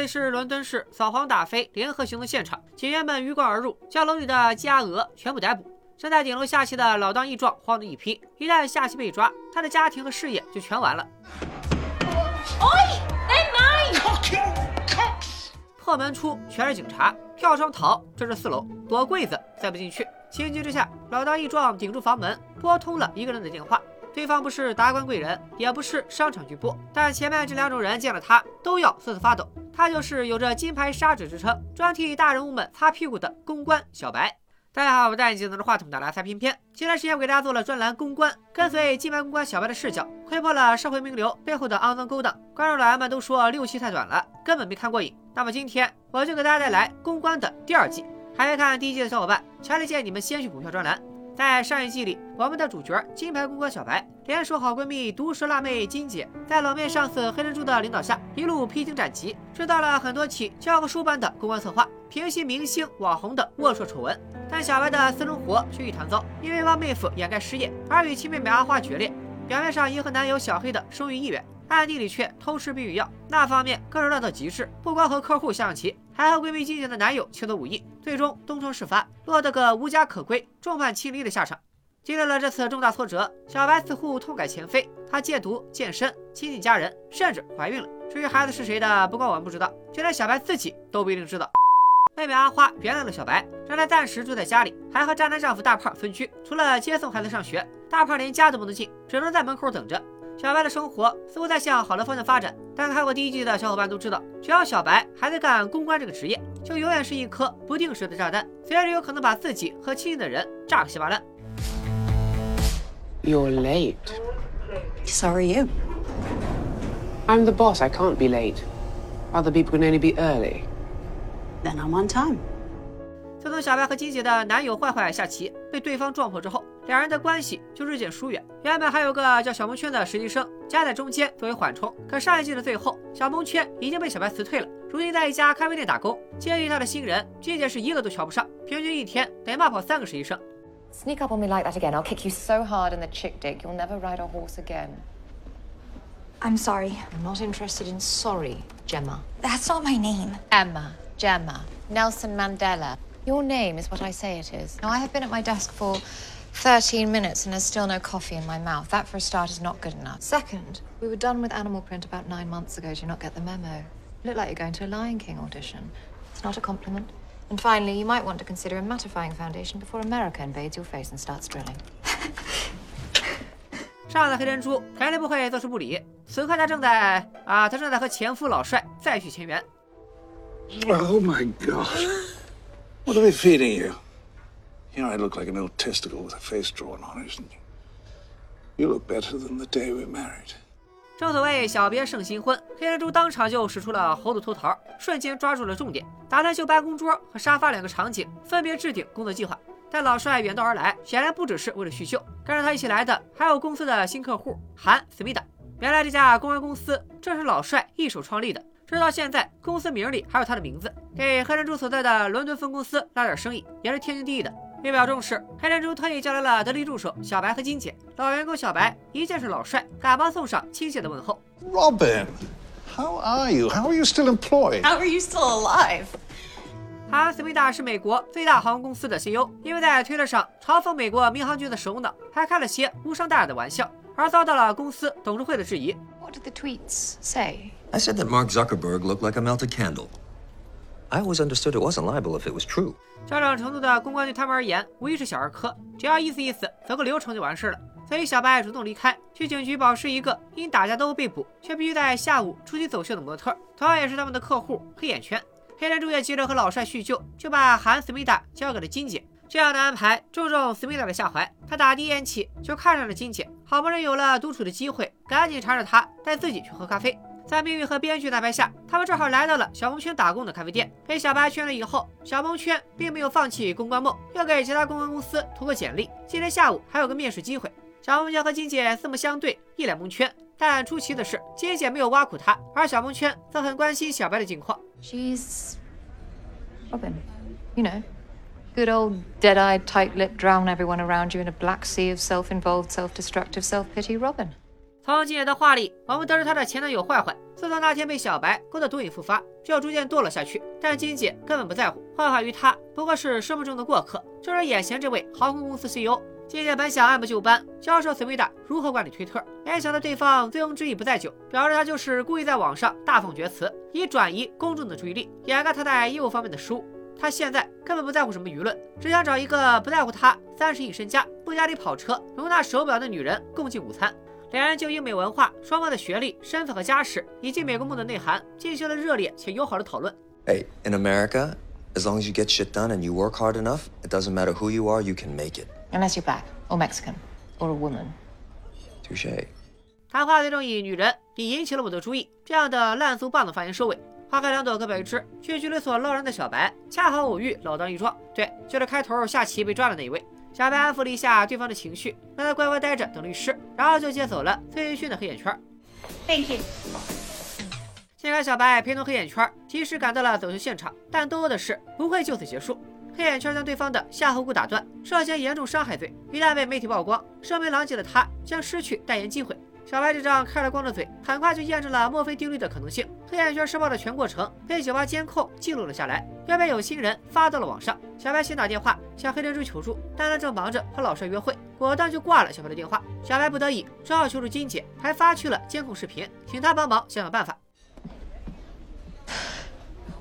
里是伦敦市扫黄打非联合行动现场，警员们鱼贯而入，将楼里的鸡鸭鹅全部逮捕。正在顶楼下棋的老当益壮慌得一批，一旦下棋被抓，他的家庭和事业就全完了。破门出全是警察，跳窗逃，这是四楼，躲柜子塞不进去。情急之下，老当益壮顶住房门，拨通了一个人的电话。对方不是达官贵人，也不是商场巨擘，但前面这两种人见了他都要瑟瑟发抖。他就是有着金牌砂纸之称，专替大人物们擦屁股的公关小白。大家好，我戴眼镜拿着话筒的来猜片片。前段时间我给大家做了专栏公关，跟随金牌公关小白的视角，窥破了社会名流背后的肮脏勾当。观众老爷们都说六期太短了，根本没看过瘾。那么今天我就给大家带来公关的第二季。还没看第一季的小伙伴，强烈建议你们先去补票专栏。在上一季里，我们的主角金牌公关小白联手好闺蜜毒舌辣妹金姐，在冷面上司黑珍珠的领导下，一路披荆斩棘，制造了很多起教科书般的公关策划，平息明星网红的龌龊丑闻。但小白的私生活却一团糟，因为帮妹夫掩盖失业，而与亲妹妹阿花决裂。表面上迎合男友小黑的生育意愿，暗地里却偷吃避孕药。那方面更是乱到极致，不光和客户下象棋，还和闺蜜金姐的男友切磋武艺，最终东窗事发，落得个无家可归、众叛亲离的下场。经历了这次重大挫折，小白似乎痛改前非，她戒毒、健身、亲近家人，甚至怀孕了。至于孩子是谁的，不光我们不知道，就连小白自己都不一定知道。妹妹阿花原谅了小白，让她暂时住在家里，还和渣男丈夫大胖分居。除了接送孩子上学，大胖连家都不能进，只能在门口等着。小白的生活似乎在向好的方向发展，但看过第一季的小伙伴都知道，只要小白还在干公关这个职业，就永远是一颗不定时的炸弹，随时有可能把自己和亲近的人炸个稀巴烂。You're late. So are you. I'm the boss. I can't be late. Other people can only be early. Then I'm on time. 自从小白和金姐的男友坏坏下棋被对方撞破之后，两人的关系就日渐疏远。原本还有个叫小蒙圈的实习生夹在中间作为缓冲，可上一季的最后，小蒙圈已经被小白辞退了，如今在一家咖啡店打工。接替他的新人，金姐是一个都瞧不上，平均一天得骂跑三个实习生。Sneak up on me like that again, I'll kick you so hard in the chick dick you'll never ride a horse again. I'm sorry. I'm not interested in sorry, Gemma. That's not my name. Emma, Gemma, Nelson Mandela. Your name is what I say it is. Now, I have been at my desk for 13 minutes and there's still no coffee in my mouth. That, for a start, is not good enough. Second, we were done with animal print about nine months ago. Do you not get the memo? You look like you're going to a Lion King audition. It's not a compliment. And finally, you might want to consider a mattifying foundation before America invades your face and starts drilling. 上的黑珍珠肯定不会坐视不理，此刻她正在啊，她正在和前夫老帅再续前缘。 Oh my god. What are they feeding you? You know, I look like an old testicle with a face drawn on it, isn't you? You look better than the day we married. 正所谓小别胜新婚，黑珍珠当场就使出了猴子偷桃，瞬间抓住了重点，打算就办公桌和沙发两个场景分别制定工作计划。但老帅远道而来，显然不只是为了叙旧，跟着他一起来的还有公司的新客户韩思密达。原来这家公关公司正是老帅一手创立的，直到现在公司名里还有他的名字，给黑珍珠所在的伦敦分公司拉点生意也是天经地义的。为表重视，黑珍珠特意叫来了得力助手小白和金姐。老员工小白一见是老帅，赶忙送上亲切的问候。Robin, how are you? How are you still employed? How are you still alive? 韩思密达是美国最大航空公司的 CEO，因为在推特上嘲讽美国民航局的首脑，还开了些无伤大雅的玩笑，而遭到了公司董事会的质疑。What did the tweets say? I said that Mark Zuckerberg looked like a melted candle. I always understood it wasn't liable if it was true. 这种程度的公关对他们而言无疑是小儿科，只要意思意思，走个流程就完事了。所以小白主动离开，去警局保释一个因打架斗殴被捕却必须在下午出席走秀的模特，同样也是他们的客户黑眼圈。黑珍珠也急着和老帅叙旧，就把韩思密达交给了金姐。这样的安排正中思密达的下怀，他打第一眼起就看上了金姐，好不容易有了独处的机会，赶紧缠着她带自己去喝咖啡。在命运和编剧的安排下，他们正好来到了小蒙圈打工的咖啡店。被小白圈了以后，小蒙圈并没有放弃公关梦，又给其他公关公司投过简历。今天下午还有个面试机会。小蒙圈和金姐四目相对，一脸蒙圈。但出奇的是，金姐没有挖苦他，而小蒙圈则很关心小白的近况。She's Robin. You know, good old dead-eyed, tight-lipped, drown everyone around you in a black sea of self-involved, self-destructive self-pity Robin. 从金姐的话里，我们得知她的前男友坏坏自从那天被小白勾得毒瘾复发，就逐渐堕落下去。但金姐根本不在乎，坏坏于她不过是生命中的过客，就是眼前这位航空公司 CEO。金姐本想按部就班教授思密达如何管理推特，没想到对方醉翁之意不在酒，表示他就是故意在网上大放厥词，以转移公众的注意力，掩盖他在业务方面的失误。他现在根本不在乎什么舆论，只想找一个不在乎他三十亿身家、布加迪跑车、容纳手表的女人共进午餐。两人就英美文化、双方的学历、身份和家世，以及美国梦的内涵，进行了热烈且友好的讨论。Hey, in America, as long as you get shit done and you work hard enough, it doesn't matter who you are, you can make it. Unless you're black or Mexican or a woman. Touche. 谈话最终以“女人”你引起了我的注意这样的烂俗棒子发言收尾。花开两朵，各表一枝。去拘留所捞人的小白，恰好偶遇老当益壮，对，就是开头下棋被抓的那一位。小白安抚了一下对方的情绪，让他乖乖待着等律师，然后就接走了崔云勋的黑眼圈。Thank you. 先看小白陪同黑眼圈及时赶到了走秀现场，但多的是不会就此结束。黑眼圈将对方的下颌骨打断，涉嫌严重伤害罪，一旦被媒体曝光，声名狼藉的他将失去代言机会。小白这张开了光的嘴，很快就验证了墨菲定律的可能性。黑眼圈施暴的全过程被酒吧监控记录了下来，又被有心人发到了网上。小白先打电话向黑珍珠求助，但他正忙着和老帅约会，果断就挂了小白的电话。小白不得已只好求助金姐，还发去了监控视频，请她帮忙想想办法。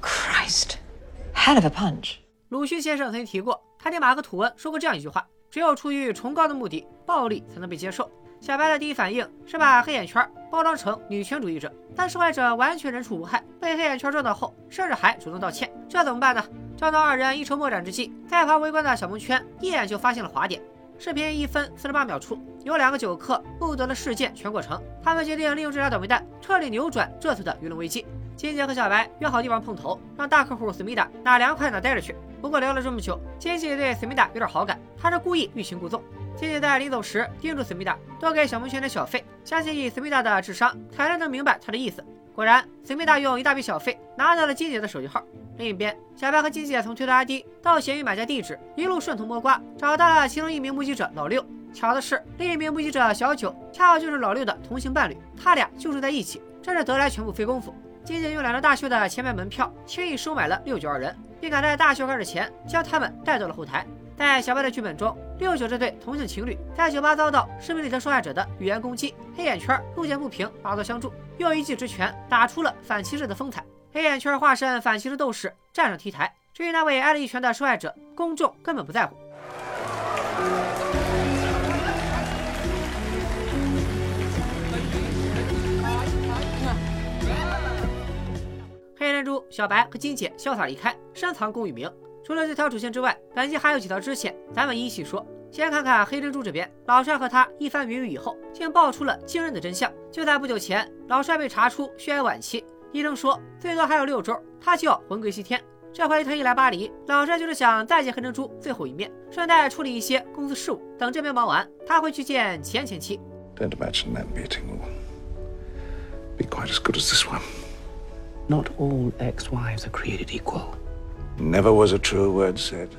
Christ，head of a punch. 鲁迅先生曾经提过，他对马克·吐温说过这样一句话：“只有出于崇高的目的，暴力才能被接受。”小白的第一反应是把黑眼圈包装成女权主义者，但受害者完全人畜无害，被黑眼圈撞到后，甚至还主动道歉，这怎么办呢？正当二人一筹莫展之际，在旁围观的小蒙圈一眼就发现了滑点。视频一分四十八秒处，有两个酒客目睹了事件全过程，他们决定利用这条倒霉蛋彻底扭转这次的舆论危机。金姐和小白约好地方碰头，让大客户思密达哪凉快哪待着去。不过聊了这么久，金姐对思密达有点好感，她是故意欲擒故纵。金姐在临走时叮嘱思密达多给小蒙圈点小费，相信以思密达的智商，肯定能明白她的意思。果然，思密达用一大笔小费拿到了金姐的手机号。另一边，小白和金姐从推特 ID 到闲鱼买家地址，一路顺藤摸瓜，找到了其中一名目击者老六。巧的是，另一名目击者小九恰好就是老六的同行伴侣，他俩就住在一起，真是得来全不费工夫。金姐用两张大秀的前排门票，轻易收买了六九二人，并赶在大秀开始前将他们带到了后台。在小白的剧本中，六九这对同性情侣在酒吧遭到视频里的受害者的语言攻击，黑眼圈路见不平，拔刀相助，用一记直拳打出了反歧视的风采。黑眼圈化身反歧视斗士站上 T 台，至于那位挨了一拳的受害者，公众根本不在乎。黑珍珠、小白和金姐潇洒离开，深藏功与名。除了这条主线之外，本集还有几条支线，咱们一细说。先看看黑珍珠这边，老帅和他一番云雨以后，竟爆出了惊人的真相。就在不久前，老帅被查出血癌晚期，医生说最多还有六周，他就要魂归西天。这回特意来巴黎，老帅就是想再见黑珍珠最后一面，顺带处理一些公司事务。等这边忙完，他会去见前前妻。Don't imagine that meeting will be quite as good as this one. Not all ex-wives are created equal. Never was a true word said.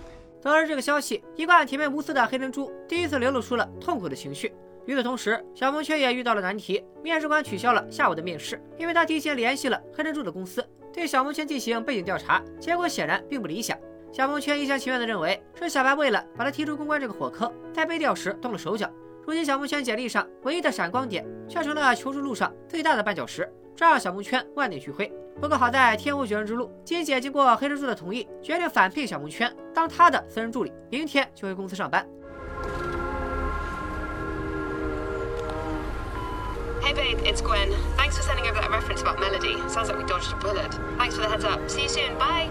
得知这个消息，一贯铁面无私的黑珍珠第一次流露出了痛苦的情绪。与此同时，小蒙圈也遇到了难题，面试官取消了下午的面试，因为他提前联系了黑珍珠的公司，对小蒙圈进行背景调查，结果显然并不理想。小蒙圈一厢情愿地认为是小白为了把他踢出公关这个火坑，在背调时动了手脚。如今小蒙圈简历上唯一的闪光点，却成了求职路上最大的绊脚石，这让小蒙圈万念俱灰。不过好在天无绝人之路，金姐经过黑珍珠的同意，决定返聘小蒙圈当她的私人助理，明天就回公司上班。Hey babe, it's Gwen. Thanks for sending over that reference about Melody. Sounds like we dodged a bullet. Thanks for the heads up. See you soon. Bye.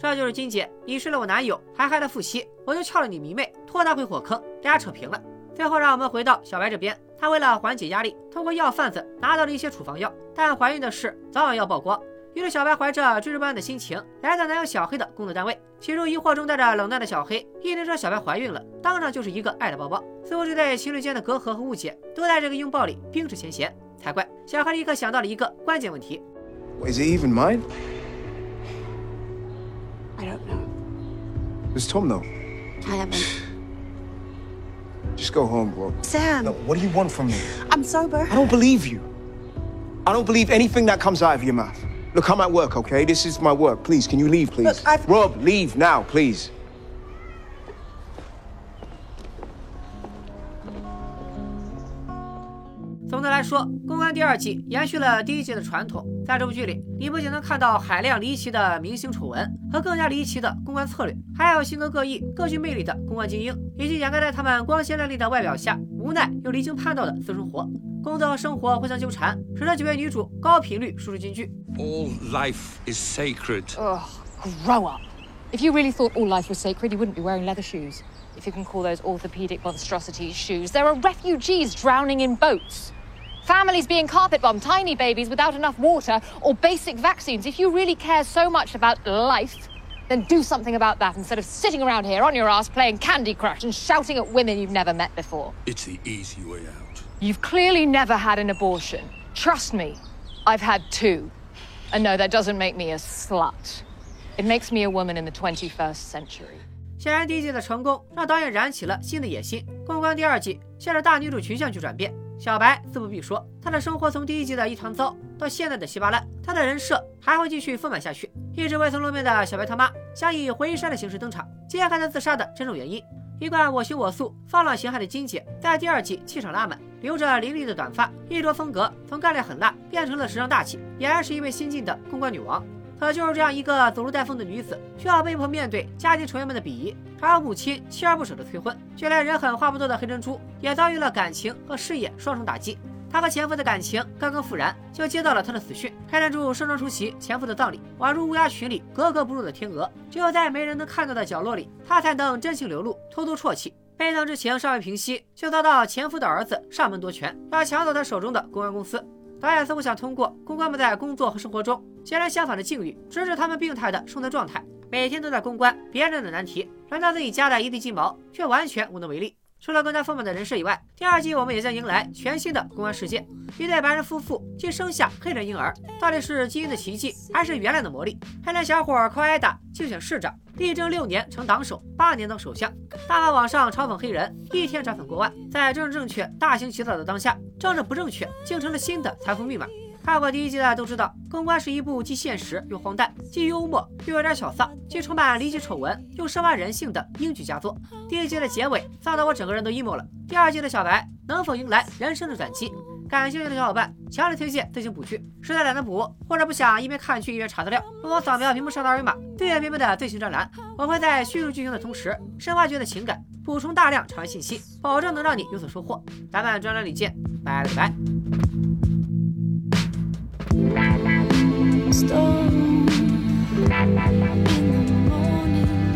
这就是金姐，你睡了我男友，还害他复吸，我就撬了你迷妹，拖他回火坑，俩扯平了。最后让我们回到小白这边，他为了缓解压力，通过药贩子拿到了一些处方药，但怀孕的事早晚要曝光。于是小白怀着追逐不安的心情来到男友小黑的工作单位，其中疑惑中带着冷淡的小黑一听说小白怀孕了，当场就是一个爱的抱抱。似乎这对情侣间的隔阂和误解都在这个拥抱里冰释前嫌，才怪。小黑立刻想到了一个关键问题。Is it even mine? I don't know. Does Tom? I haven't. Just go home, bro. Sam, No, what do you want from me? I'm sober. I don't believe you. I don't believe anything that comes out of your mouth. Look, I'm at work, okay? This is my work. Please, can you leave, please? Look, I've- Rob, leave now, please. 来说，《公关》第二季延续了第一季的传统，在这部剧里，你不仅能看到海量离奇的明星丑闻和更加离奇的公关策略，还有性格各异、各具魅力的公关精英，以及掩盖在他们光鲜亮丽的外表下无奈又离经叛道的私生活。工作和生活互相纠缠，使得几位女主高频率输出金句。All life is sacred. Ugh, grow up. If you really thought all life was sacred, you wouldn't be wearing leather shoes. If you can call those orthopedic monstrosities shoes, there are refugees drowning in boats. Families being carpet bombed, tiny babies without enough water, or basic vaccines. If you really care so much about life, then do something about that instead of sitting around here on your ass playing Candy Crush and shouting at women you've never met before. It's the easy way out. You've clearly never had an abortion. Trust me, I've had two. And no, that doesn't make me a slut. It makes me a woman in the 21st century. 显然，第一季的成功让导演燃起了新的野心。公关第二季向着大女主群像去转变。 小白自不必说，她的生活从第一集的一团糟到现在的稀巴烂，她的人设还会继续丰满下去。一直未曾露面的小白他妈将以回山的形式登场，揭开她自杀的真正原因。一贯我行我素、放浪形骸的金姐，在第二季气场拉满，留着凌厉的短发，衣着风格从干练狠辣变成了时尚大气，俨然是一位新晋的公关女王。可就是这样一个走路带风的女子，却要被迫面对家庭成员们的鄙夷，还有母亲锲而不舍的催婚，就连人狠话不多的黑珍珠也遭遇了感情和事业双重打击。她和前夫的感情刚刚复燃，就接到了他的死讯。黑珍珠盛装出席前夫的葬礼，宛如乌鸦群里格格不入的天鹅，只有在没人能看到的角落里，她才能真情流露，偷偷啜泣。悲痛之情尚未平息，就遭到前夫的儿子上门夺权，要抢走他手中的公关公司。导演似乎想通过公关们在工作和生活中截然相反的境遇，直指他们病态的生存状态，每天都在公关别人的难题，轮到自己家的一地鸡毛，却完全无能为力。除了更加丰满的人设以外，第二季我们也将迎来全新的公安世界。一对白人夫妇竟生下黑人婴儿，到底是基因的奇迹，还是原来的魔力？黑人小伙靠挨打竞选市长，力争六年成党首，八年当首相。大骂网上嘲讽黑人，一天涨粉过万。在政治正确大行其道的当下，政治不正确竟成了新的财富密码。看过第一季的都知道，《公关》是一部既现实又荒诞，既幽默又有点小丧，既充满离奇丑闻又深挖人性的英剧佳作。第一季的结尾丧得我整个人都 emo 了。第二季的小白能否迎来人生的转机？感兴趣的小伙伴强烈推荐自行补剧。实在懒得补或者不想一边看剧一边查资料，不妨扫描屏幕上的二维码，订阅明白的最新专栏。我会在叙述剧情的同时，深挖掘的情感，补充大量长信息，保证能让你有所收获。咱们专栏里见，拜了个拜。stone in the morning.